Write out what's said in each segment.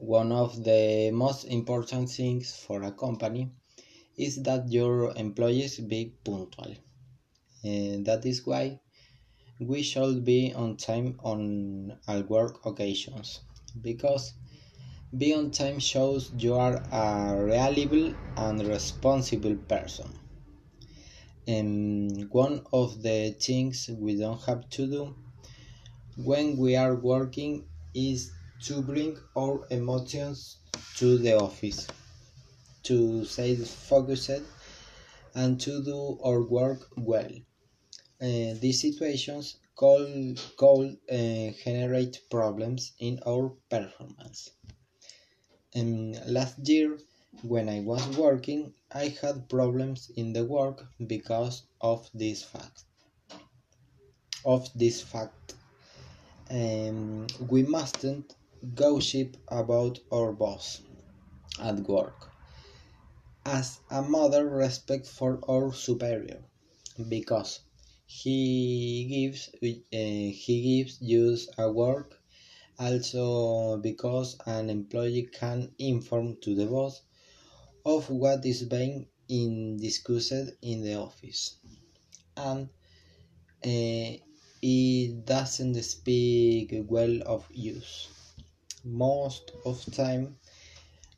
one of the most important things for a company is that your employees be punctual. And that is why we should be on time on our work occasions because being on time shows you are a reliable and responsible person. And one of the things we don't have to do when we are working is to bring our emotions to the office, to stay focused and to do our work well. Uh, these situations could, could uh, generate problems in our performance. Um, last year, when I was working, I had problems in the work because of this fact. Of this fact, um, we mustn't gossip about our boss at work. As a mother, respect for our superior, because he gives uh, he gives you a work. Also because an employee can inform to the boss of what is being in discussed in the office. And uh, it doesn't speak well of use most of time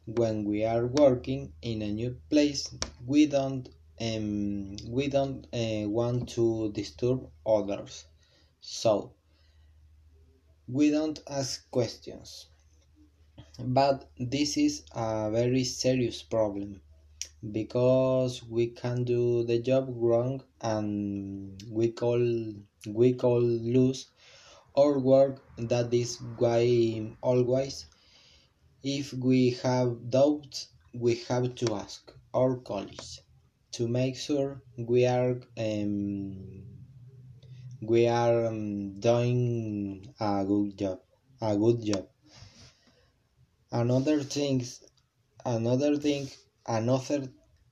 when we are working in a new place we don't um, we don't uh, want to disturb others. So we don't ask questions. But this is a very serious problem because we can do the job wrong and we call we call lose our work that is why always if we have doubts we have to ask our colleagues to make sure we are um, we are um, doing a good job a good job. Another thing another thing another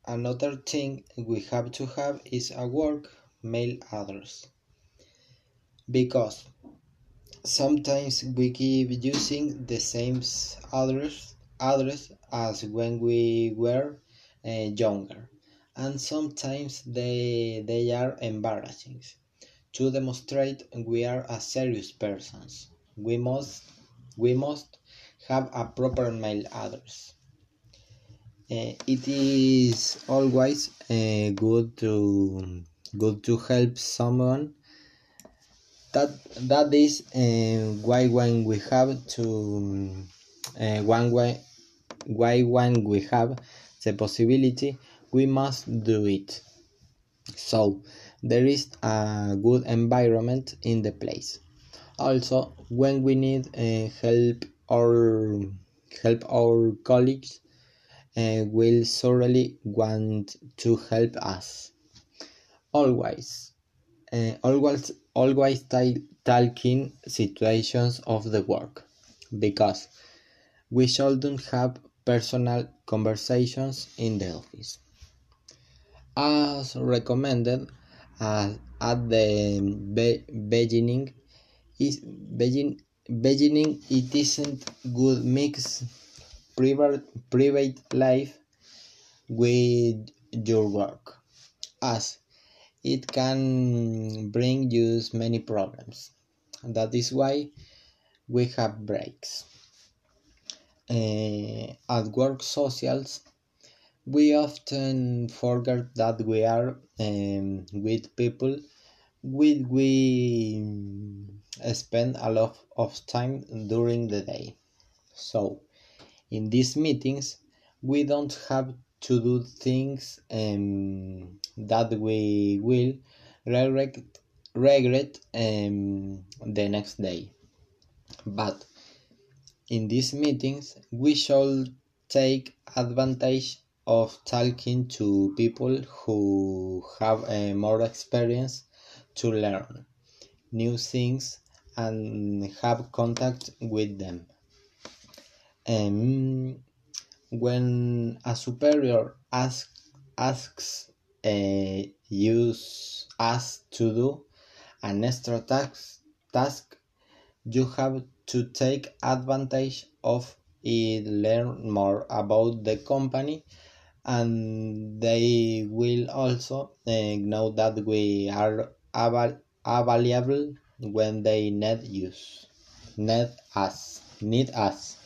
another thing we have to have is a work mail address. Because sometimes we keep using the same address address as when we were uh, younger. And sometimes they they are embarrassing. To demonstrate we are a serious persons we must we must have a proper mail address. Uh, it is always uh, good to good to help someone that that is uh, why when we have to uh, one way why when we have the possibility we must do it. So there is a good environment in the place. Also when we need uh, help or help our colleagues uh, will surely want to help us. Always uh, always always talking situations of the work because we shouldn't have personal conversations in the office. As recommended uh, at the be beginning is begin, beginning it isn't good mix private private life with your work. As it can bring you many problems. That is why we have breaks. Uh, at work socials we often forget that we are um, with people with we spend a lot of time during the day. So in these meetings we don't have to do things um, that we will regret, regret um, the next day. But in these meetings, we should take advantage of talking to people who have uh, more experience to learn new things and have contact with them. Um, when a superior ask, asks uh, use us to do an extra task, task, you have to take advantage of it learn more about the company and they will also uh, know that we are aval available when they need use need us need us